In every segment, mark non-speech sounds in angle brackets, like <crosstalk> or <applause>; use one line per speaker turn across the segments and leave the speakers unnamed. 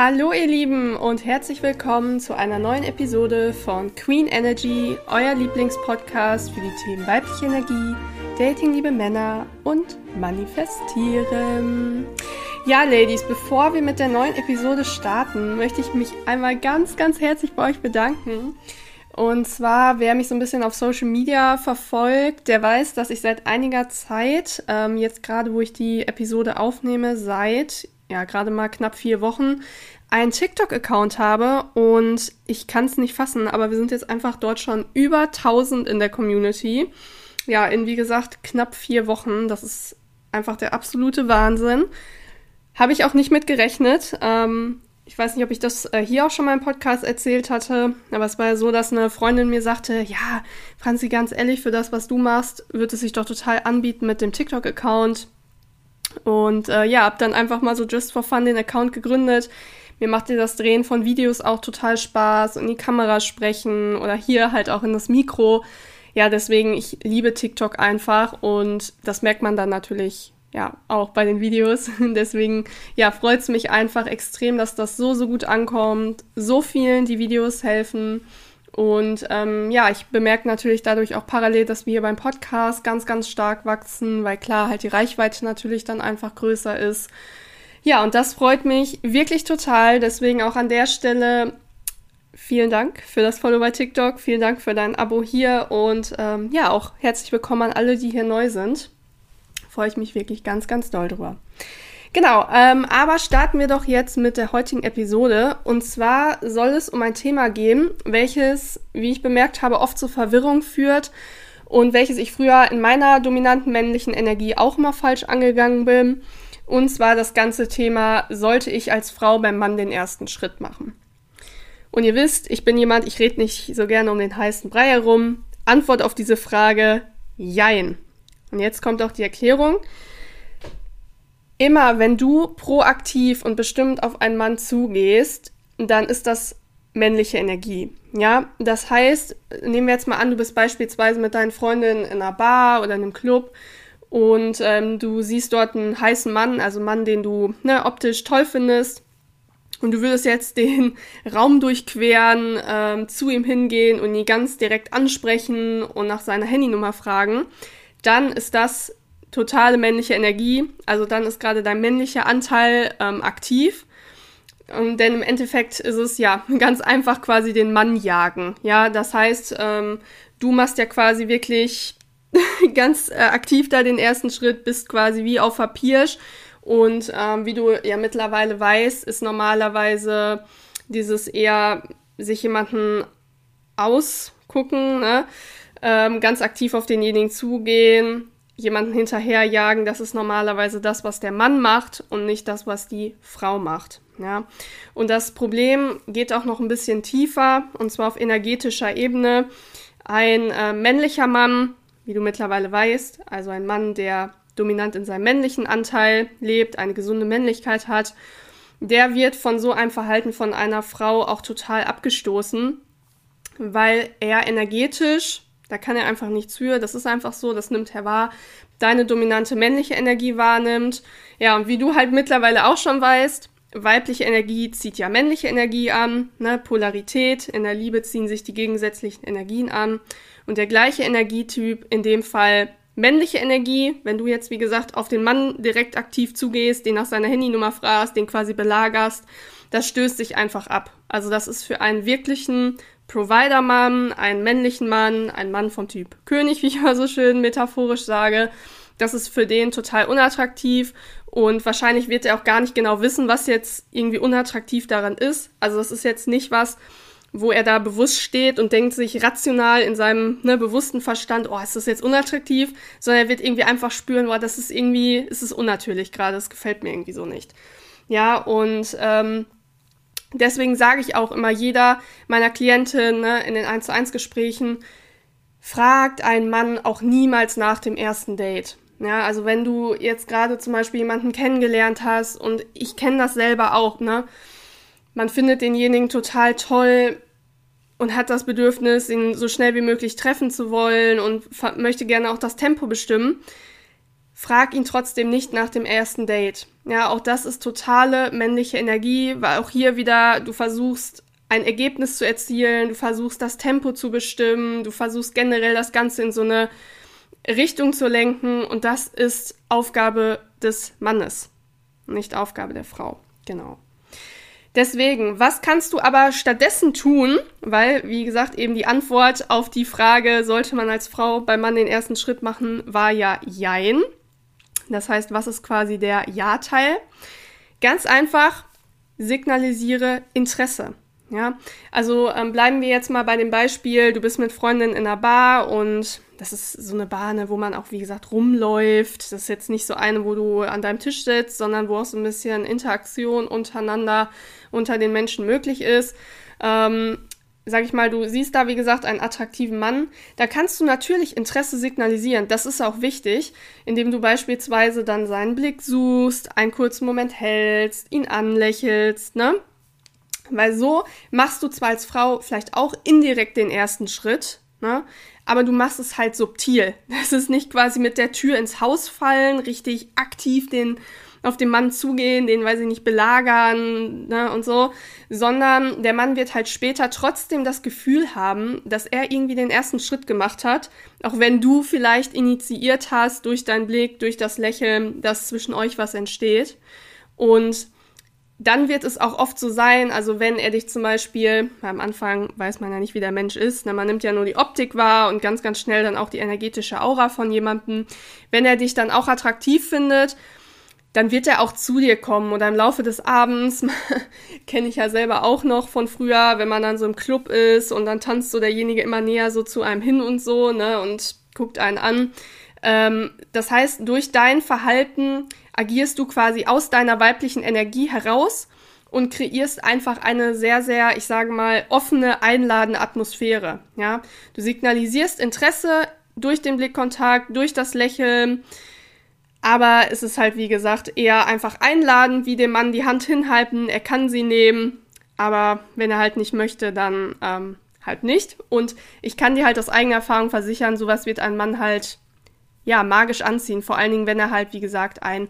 Hallo ihr Lieben und herzlich willkommen zu einer neuen Episode von Queen Energy, euer Lieblingspodcast für die Themen weibliche Energie, Dating, liebe Männer und Manifestieren. Ja, Ladies, bevor wir mit der neuen Episode starten, möchte ich mich einmal ganz, ganz herzlich bei euch bedanken. Und zwar, wer mich so ein bisschen auf Social Media verfolgt, der weiß, dass ich seit einiger Zeit, ähm, jetzt gerade wo ich die Episode aufnehme, seit ja gerade mal knapp vier Wochen einen TikTok-Account habe und ich kann es nicht fassen, aber wir sind jetzt einfach dort schon über 1000 in der Community. Ja, in wie gesagt knapp vier Wochen. Das ist einfach der absolute Wahnsinn. Habe ich auch nicht mit gerechnet. Ähm, ich weiß nicht, ob ich das äh, hier auch schon mal im Podcast erzählt hatte, aber es war ja so, dass eine Freundin mir sagte, ja, Franzi, ganz ehrlich, für das, was du machst, wird es sich doch total anbieten mit dem TikTok-Account. Und äh, ja, hab dann einfach mal so just for fun den Account gegründet. Mir macht das Drehen von Videos auch total Spaß und die Kamera sprechen oder hier halt auch in das Mikro. Ja, deswegen, ich liebe TikTok einfach und das merkt man dann natürlich ja auch bei den Videos. <laughs> deswegen, ja, freut es mich einfach extrem, dass das so, so gut ankommt, so vielen die Videos helfen. Und ähm, ja, ich bemerke natürlich dadurch auch parallel, dass wir hier beim Podcast ganz, ganz stark wachsen, weil klar halt die Reichweite natürlich dann einfach größer ist. Ja, und das freut mich wirklich total. Deswegen auch an der Stelle vielen Dank für das Follow bei TikTok. Vielen Dank für dein Abo hier und ähm, ja, auch herzlich willkommen an alle, die hier neu sind. Freue ich mich wirklich ganz, ganz doll drüber. Genau, ähm, aber starten wir doch jetzt mit der heutigen Episode. Und zwar soll es um ein Thema gehen, welches, wie ich bemerkt habe, oft zu Verwirrung führt und welches ich früher in meiner dominanten männlichen Energie auch immer falsch angegangen bin. Und zwar das ganze Thema, sollte ich als Frau beim Mann den ersten Schritt machen? Und ihr wisst, ich bin jemand, ich rede nicht so gerne um den heißen Brei herum. Antwort auf diese Frage, jein. Und jetzt kommt auch die Erklärung. Immer wenn du proaktiv und bestimmt auf einen Mann zugehst, dann ist das männliche Energie. Ja, das heißt, nehmen wir jetzt mal an, du bist beispielsweise mit deinen Freundinnen in einer Bar oder in einem Club und ähm, du siehst dort einen heißen Mann, also einen Mann, den du ne, optisch toll findest, und du würdest jetzt den <laughs> Raum durchqueren, ähm, zu ihm hingehen und ihn ganz direkt ansprechen und nach seiner Handynummer fragen, dann ist das totale männliche Energie. Also dann ist gerade dein männlicher Anteil ähm, aktiv. Und denn im Endeffekt ist es ja <laughs> ganz einfach quasi den Mann jagen. Ja, das heißt, ähm, du machst ja quasi wirklich <laughs> ganz äh, aktiv da den ersten Schritt, bist quasi wie auf Papiersch. Und ähm, wie du ja mittlerweile weißt, ist normalerweise dieses eher sich jemanden ausgucken, ne? ähm, ganz aktiv auf denjenigen zugehen, jemanden hinterherjagen, das ist normalerweise das, was der Mann macht und nicht das, was die Frau macht. Ja? Und das Problem geht auch noch ein bisschen tiefer, und zwar auf energetischer Ebene. Ein äh, männlicher Mann wie du mittlerweile weißt, also ein Mann, der dominant in seinem männlichen Anteil lebt, eine gesunde Männlichkeit hat, der wird von so einem Verhalten von einer Frau auch total abgestoßen, weil er energetisch, da kann er einfach nichts für, das ist einfach so, das nimmt er wahr, deine dominante männliche Energie wahrnimmt. Ja, und wie du halt mittlerweile auch schon weißt, weibliche Energie zieht ja männliche Energie an, ne? Polarität, in der Liebe ziehen sich die gegensätzlichen Energien an. Und der gleiche Energietyp, in dem Fall männliche Energie, wenn du jetzt, wie gesagt, auf den Mann direkt aktiv zugehst, den nach seiner Handynummer fragst, den quasi belagerst, das stößt sich einfach ab. Also das ist für einen wirklichen Provider-Mann, einen männlichen Mann, einen Mann vom Typ König, <laughs> wie ich mal so schön metaphorisch sage, das ist für den total unattraktiv und wahrscheinlich wird er auch gar nicht genau wissen, was jetzt irgendwie unattraktiv daran ist. Also das ist jetzt nicht was, wo er da bewusst steht und denkt sich rational in seinem ne, bewussten Verstand, oh, ist das jetzt unattraktiv, sondern er wird irgendwie einfach spüren, oh, das ist irgendwie, ist es unnatürlich gerade, das gefällt mir irgendwie so nicht. Ja, und ähm, deswegen sage ich auch immer jeder meiner Klienten ne, in den 1 zu 1 Gesprächen, fragt einen Mann auch niemals nach dem ersten Date. Ja, also wenn du jetzt gerade zum Beispiel jemanden kennengelernt hast und ich kenne das selber auch, ne? Man findet denjenigen total toll und hat das Bedürfnis, ihn so schnell wie möglich treffen zu wollen und möchte gerne auch das Tempo bestimmen. Frag ihn trotzdem nicht nach dem ersten Date. Ja, auch das ist totale männliche Energie, weil auch hier wieder du versuchst ein Ergebnis zu erzielen, du versuchst das Tempo zu bestimmen, du versuchst generell das Ganze in so eine Richtung zu lenken und das ist Aufgabe des Mannes, nicht Aufgabe der Frau. Genau. Deswegen, was kannst du aber stattdessen tun? Weil, wie gesagt, eben die Antwort auf die Frage, sollte man als Frau beim Mann den ersten Schritt machen, war ja Jein. Das heißt, was ist quasi der Ja-Teil? Ganz einfach, signalisiere Interesse. Ja, also ähm, bleiben wir jetzt mal bei dem Beispiel, du bist mit Freundin in einer Bar und das ist so eine Bar, ne, wo man auch, wie gesagt, rumläuft. Das ist jetzt nicht so eine, wo du an deinem Tisch sitzt, sondern wo auch so ein bisschen Interaktion untereinander unter den Menschen möglich ist. Ähm, sag ich mal, du siehst da, wie gesagt, einen attraktiven Mann, da kannst du natürlich Interesse signalisieren. Das ist auch wichtig, indem du beispielsweise dann seinen Blick suchst, einen kurzen Moment hältst, ihn anlächelst, ne? Weil so machst du zwar als Frau vielleicht auch indirekt den ersten Schritt, ne? aber du machst es halt subtil. <laughs> Das ist nicht quasi mit der Tür ins Haus fallen, richtig aktiv den auf den Mann zugehen, den, weiß ich nicht, belagern ne, und so, sondern der Mann wird halt später trotzdem das Gefühl haben, dass er irgendwie den ersten Schritt gemacht hat, auch wenn du vielleicht initiiert hast durch deinen Blick, durch das Lächeln, dass zwischen euch was entsteht. Und dann wird es auch oft so sein, also wenn er dich zum Beispiel, am Anfang weiß man ja nicht, wie der Mensch ist, ne, man nimmt ja nur die Optik wahr und ganz, ganz schnell dann auch die energetische Aura von jemandem. Wenn er dich dann auch attraktiv findet, dann wird er auch zu dir kommen oder im Laufe des Abends, <laughs> kenne ich ja selber auch noch von früher, wenn man dann so im Club ist und dann tanzt so derjenige immer näher so zu einem hin und so, ne, und guckt einen an. Ähm, das heißt, durch dein Verhalten agierst du quasi aus deiner weiblichen Energie heraus und kreierst einfach eine sehr, sehr, ich sage mal, offene, einladende Atmosphäre. Ja, du signalisierst Interesse durch den Blickkontakt, durch das Lächeln, aber es ist halt, wie gesagt, eher einfach einladen, wie dem Mann die Hand hinhalten, er kann sie nehmen, aber wenn er halt nicht möchte, dann ähm, halt nicht. Und ich kann dir halt aus eigener Erfahrung versichern, sowas wird ein Mann halt ja, magisch anziehen. Vor allen Dingen, wenn er halt, wie gesagt, ein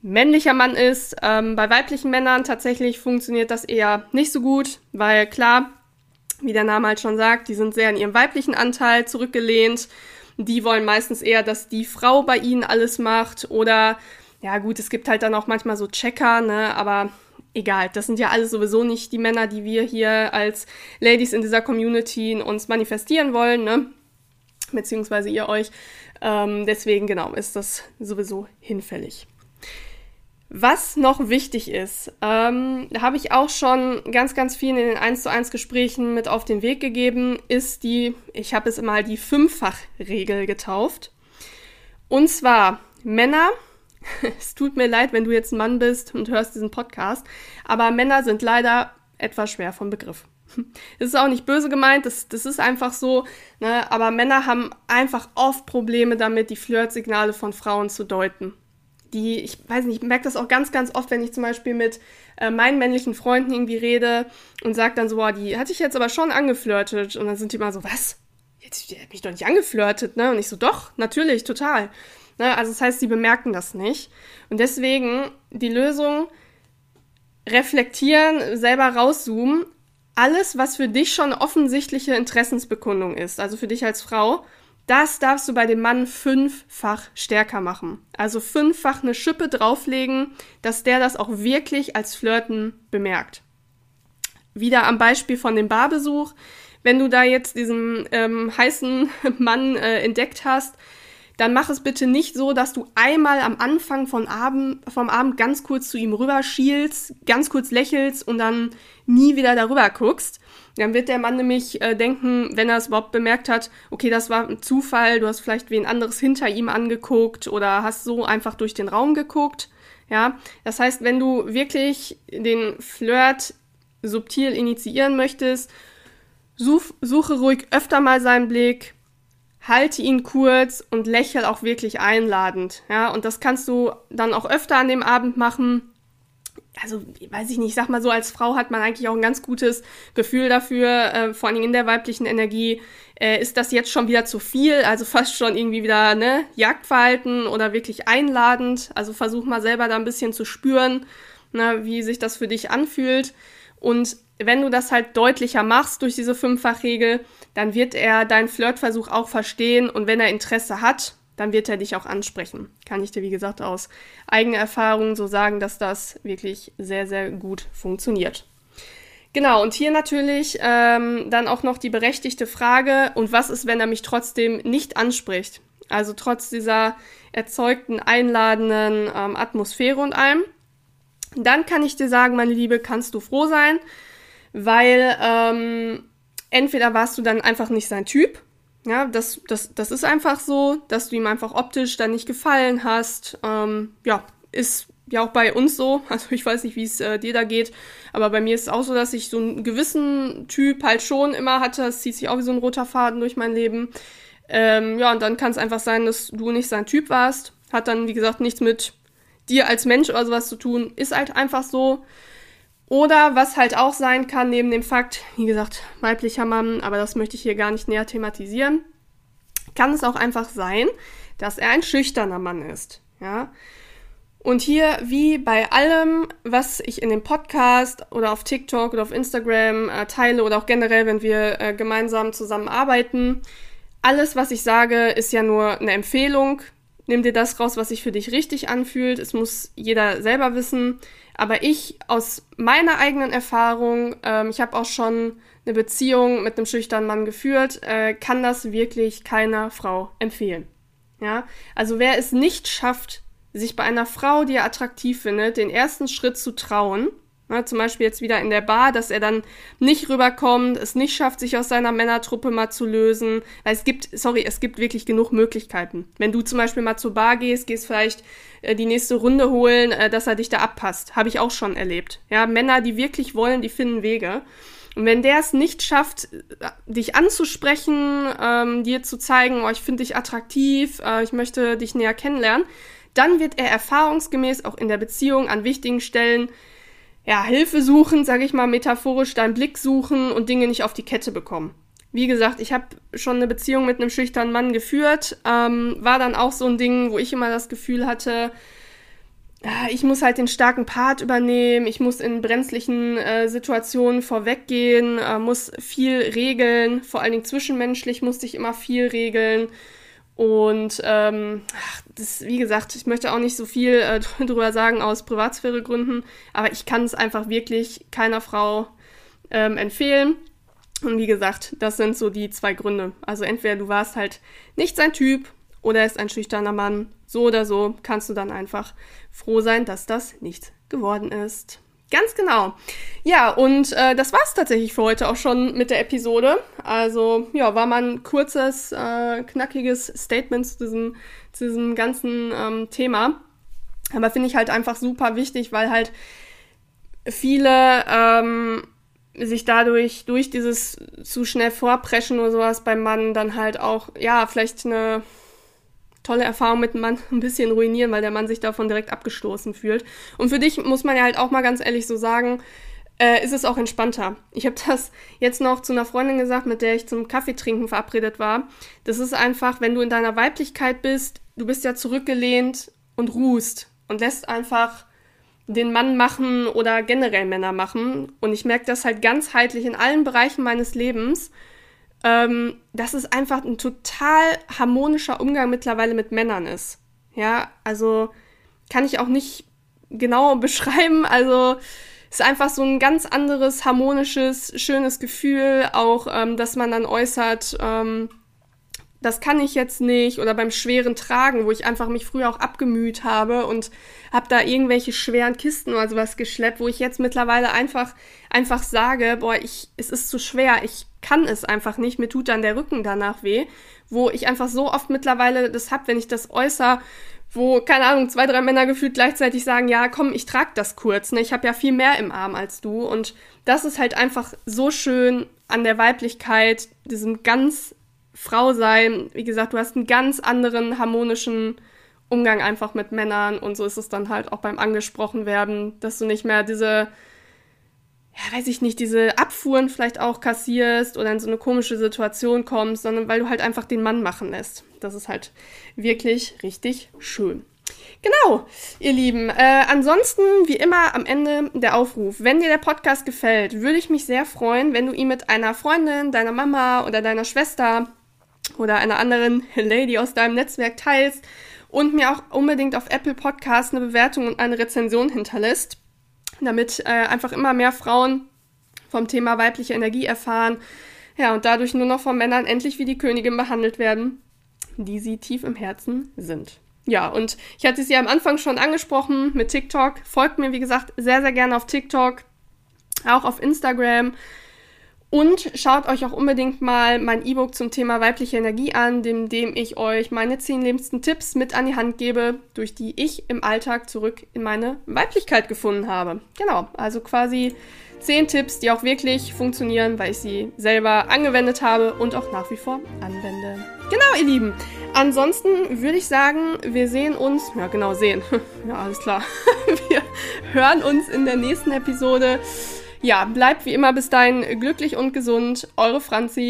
männlicher Mann ist. Ähm, bei weiblichen Männern tatsächlich funktioniert das eher nicht so gut, weil klar, wie der Name halt schon sagt, die sind sehr in ihrem weiblichen Anteil zurückgelehnt. Die wollen meistens eher, dass die Frau bei ihnen alles macht oder ja gut, es gibt halt dann auch manchmal so Checker, ne, aber egal, das sind ja alles sowieso nicht die Männer, die wir hier als Ladies in dieser Community uns manifestieren wollen, ne? Beziehungsweise ihr euch. Ähm, deswegen, genau, ist das sowieso hinfällig. Was noch wichtig ist, ähm, habe ich auch schon ganz, ganz vielen in den 1 zu 1 Gesprächen mit auf den Weg gegeben, ist die, ich habe es mal die Fünffachregel getauft. Und zwar Männer, <laughs> es tut mir leid, wenn du jetzt ein Mann bist und hörst diesen Podcast, aber Männer sind leider etwas schwer vom Begriff. <laughs> Das ist auch nicht böse gemeint, das, das ist einfach so, ne? aber Männer haben einfach oft Probleme damit, die Flirtsignale von Frauen zu deuten. Die, ich weiß nicht, ich merke das auch ganz, ganz oft, wenn ich zum Beispiel mit äh, meinen männlichen Freunden irgendwie rede und sage dann so, boah, die hatte ich jetzt aber schon angeflirtet. Und dann sind die immer so, was? Jetzt, die hat mich doch nicht angeflirtet, ne? Und ich so, doch, natürlich, total. Ne? Also das heißt, sie bemerken das nicht. Und deswegen die Lösung, reflektieren, selber rauszoomen alles, was für dich schon offensichtliche Interessensbekundung ist, also für dich als Frau, das darfst du bei dem Mann fünffach stärker machen. Also fünffach eine Schippe drauflegen, dass der das auch wirklich als Flirten bemerkt. Wieder am Beispiel von dem Barbesuch. Wenn du da jetzt diesen ähm, heißen <laughs> Mann äh, entdeckt hast, dann mach es bitte nicht so, dass du einmal am Anfang von Abend, vom Abend ganz kurz zu ihm rüberschielst, ganz kurz lächelst und dann nie wieder darüber guckst. Dann wird der Mann nämlich äh, denken, wenn er es überhaupt bemerkt hat, okay, das war ein Zufall, du hast vielleicht wen anderes hinter ihm angeguckt oder hast so einfach durch den Raum geguckt. Ja, das heißt, wenn du wirklich den Flirt subtil initiieren möchtest, such, suche ruhig öfter mal seinen Blick, halte ihn kurz und lächel auch wirklich einladend. Ja, und das kannst du dann auch öfter an dem Abend machen. Also weiß ich nicht, ich sag mal so, als Frau hat man eigentlich auch ein ganz gutes Gefühl dafür, äh, vor allem in der weiblichen Energie, äh, ist das jetzt schon wieder zu viel, also fast schon irgendwie wieder, ne, Jagdverhalten oder wirklich einladend. Also versuch mal selber da ein bisschen zu spüren, ne, wie sich das für dich anfühlt. Und wenn du das halt deutlicher machst durch diese Fünffachregel, dann wird er deinen Flirtversuch auch verstehen und wenn er Interesse hat, dann wird er dich auch ansprechen. Kann ich dir, wie gesagt, aus eigener Erfahrung so sagen, dass das wirklich sehr, sehr gut funktioniert. Genau, und hier natürlich ähm, dann auch noch die berechtigte Frage, und was ist, wenn er mich trotzdem nicht anspricht? Also trotz dieser erzeugten, einladenden ähm, Atmosphäre und allem. Dann kann ich dir sagen, meine Liebe, kannst du froh sein, weil ähm, entweder warst du dann einfach nicht sein Typ, ja, das, das, das ist einfach so, dass du ihm einfach optisch dann nicht gefallen hast. Ähm, ja, ist ja auch bei uns so. <laughs> Also ich weiß nicht, wie es äh, dir da geht, aber bei mir ist es auch so, dass ich so einen gewissen Typ halt schon immer hatte. Es zieht sich auch wie so ein roter Faden durch mein Leben. Ähm, ja, und dann kann es einfach sein, dass du nicht sein Typ warst. Hat dann, wie gesagt, nichts mit dir als Mensch oder sowas zu tun. Ist halt einfach so. Oder was halt auch sein kann, neben dem Fakt, wie gesagt, weiblicher Mann, aber das möchte ich hier gar nicht näher thematisieren, kann es auch einfach sein, dass er ein schüchterner Mann ist. Ja. Und hier, wie bei allem, was ich in dem Podcast oder auf TikTok oder auf Instagram äh, teile oder auch generell, wenn wir äh, gemeinsam zusammenarbeiten, alles, was ich sage, ist ja nur eine Empfehlung. Nimm dir das raus, was sich für dich richtig anfühlt. Es muss jeder selber wissen. Aber ich aus meiner eigenen Erfahrung, ähm, ich habe auch schon eine Beziehung mit einem schüchternen Mann geführt, äh, kann das wirklich keiner Frau empfehlen. Ja, also wer es nicht schafft, sich bei einer Frau, die er attraktiv findet, den ersten Schritt zu trauen, na, zum Beispiel jetzt wieder in der Bar, dass er dann nicht rüberkommt, es nicht schafft, sich aus seiner Männertruppe mal zu lösen. Weil es gibt, sorry, es gibt wirklich genug Möglichkeiten. Wenn du zum Beispiel mal zur Bar gehst, gehst vielleicht äh, die nächste Runde holen, äh, dass er dich da abpasst. Habe ich auch schon erlebt. Ja, Männer, die wirklich wollen, die finden Wege. Und wenn der es nicht schafft, äh, dich anzusprechen, ähm, dir zu zeigen, oh, ich finde dich attraktiv, äh, ich möchte dich näher kennenlernen, dann wird er erfahrungsgemäß auch in der Beziehung an wichtigen Stellen ja, Hilfe suchen, sage ich mal metaphorisch, deinen Blick suchen und Dinge nicht auf die Kette bekommen. Wie gesagt, ich habe schon eine Beziehung mit einem schüchternen Mann geführt, ähm, war dann auch so ein Ding, wo ich immer das Gefühl hatte, ich muss halt den starken Part übernehmen, ich muss in brenzlichen äh, Situationen vorweggehen, äh, muss viel regeln, vor allen Dingen zwischenmenschlich musste ich immer viel regeln. Und ähm, das, wie gesagt, ich möchte auch nicht so viel äh, <laughs> drüber sagen aus Privatsphäregründen, aber ich kann es einfach wirklich keiner Frau ähm, empfehlen. Und wie gesagt, das sind so die zwei Gründe. Also entweder du warst halt nicht sein Typ oder er ist ein schüchterner Mann. So oder so kannst du dann einfach froh sein, dass das nicht geworden ist. Ganz genau. Ja, und äh, das war's tatsächlich für heute auch schon mit der Episode. Also, ja, war mal ein kurzes, äh, knackiges Statement zu diesem, zu diesem ganzen ähm, Thema. Aber finde ich halt einfach super wichtig, weil halt viele ähm, sich dadurch, durch dieses zu schnell vorpreschen oder sowas beim Mann dann halt auch, ja, vielleicht eine tolle Erfahrung mit dem Mann ein bisschen ruinieren, weil der Mann sich davon direkt abgestoßen fühlt. Und für dich muss man ja halt auch mal ganz ehrlich so sagen, äh, ist es auch entspannter. Ich habe das jetzt noch zu einer Freundin gesagt, mit der ich zum Kaffeetrinken verabredet war. Das ist einfach, wenn du in deiner Weiblichkeit bist, du bist ja zurückgelehnt und ruhst und lässt einfach den Mann machen oder generell Männer machen. Und ich merke das halt ganzheitlich in allen Bereichen meines Lebens ähm, dass es einfach ein total harmonischer Umgang mittlerweile mit Männern ist. Ja, also kann ich auch nicht genau <laughs> beschreiben. Also ist einfach so ein ganz anderes, harmonisches, schönes Gefühl, auch ähm, dass man dann äußert, ähm, das kann ich jetzt nicht oder beim schweren Tragen, wo ich einfach mich früher auch abgemüht habe und habe da irgendwelche schweren Kisten oder sowas geschleppt, wo ich jetzt mittlerweile einfach einfach sage, boah, ich es ist zu schwer, ich kann es einfach nicht, mir tut dann der Rücken danach weh, wo ich einfach so oft mittlerweile das hab, wenn ich das äußere, wo keine Ahnung, zwei, drei Männer gefühlt gleichzeitig sagen, ja, komm, ich trag das kurz, ne? Ich habe ja viel mehr im Arm als du und das ist halt einfach so schön an der Weiblichkeit, diesem ganz Frau sein. Wie gesagt, du hast einen ganz anderen harmonischen Umgang einfach mit Männern und so ist es dann halt auch beim angesprochen werden, dass du nicht mehr diese, ja, weiß ich nicht, diese Abfuhren vielleicht auch kassierst oder in so eine komische Situation kommst, sondern weil du halt einfach den Mann machen lässt. Das ist halt wirklich richtig schön. Genau, ihr Lieben. Äh, ansonsten, wie immer, am Ende der Aufruf. Wenn dir der Podcast gefällt, würde ich mich sehr freuen, wenn du ihn mit einer Freundin, deiner Mama oder deiner Schwester oder einer anderen Lady aus deinem Netzwerk teilst und mir auch unbedingt auf Apple Podcast eine Bewertung und eine Rezension hinterlässt, damit äh, einfach immer mehr Frauen vom Thema weibliche Energie erfahren. Ja, und dadurch nur noch von Männern endlich wie die Königin behandelt werden, die sie tief im Herzen sind. Ja, und ich hatte ja am Anfang schon angesprochen mit TikTok. Folgt mir, wie gesagt, sehr, sehr gerne auf TikTok, auch auf Instagram. Und schaut euch auch unbedingt mal mein E-Book zum Thema weibliche Energie an, dem, dem ich euch meine zehn liebsten Tipps mit an die Hand gebe, durch die ich im Alltag zurück in meine Weiblichkeit gefunden habe. Genau, also quasi zehn Tipps, die auch wirklich funktionieren, weil ich sie selber angewendet habe und auch nach wie vor anwende. Genau, ihr Lieben. Ansonsten würde ich sagen, wir sehen uns, ja genau, sehen. <laughs> ja, alles klar. <laughs> wir hören uns in der nächsten Episode. Ja, bleibt wie immer bis dahin glücklich und gesund. Eure Franzi.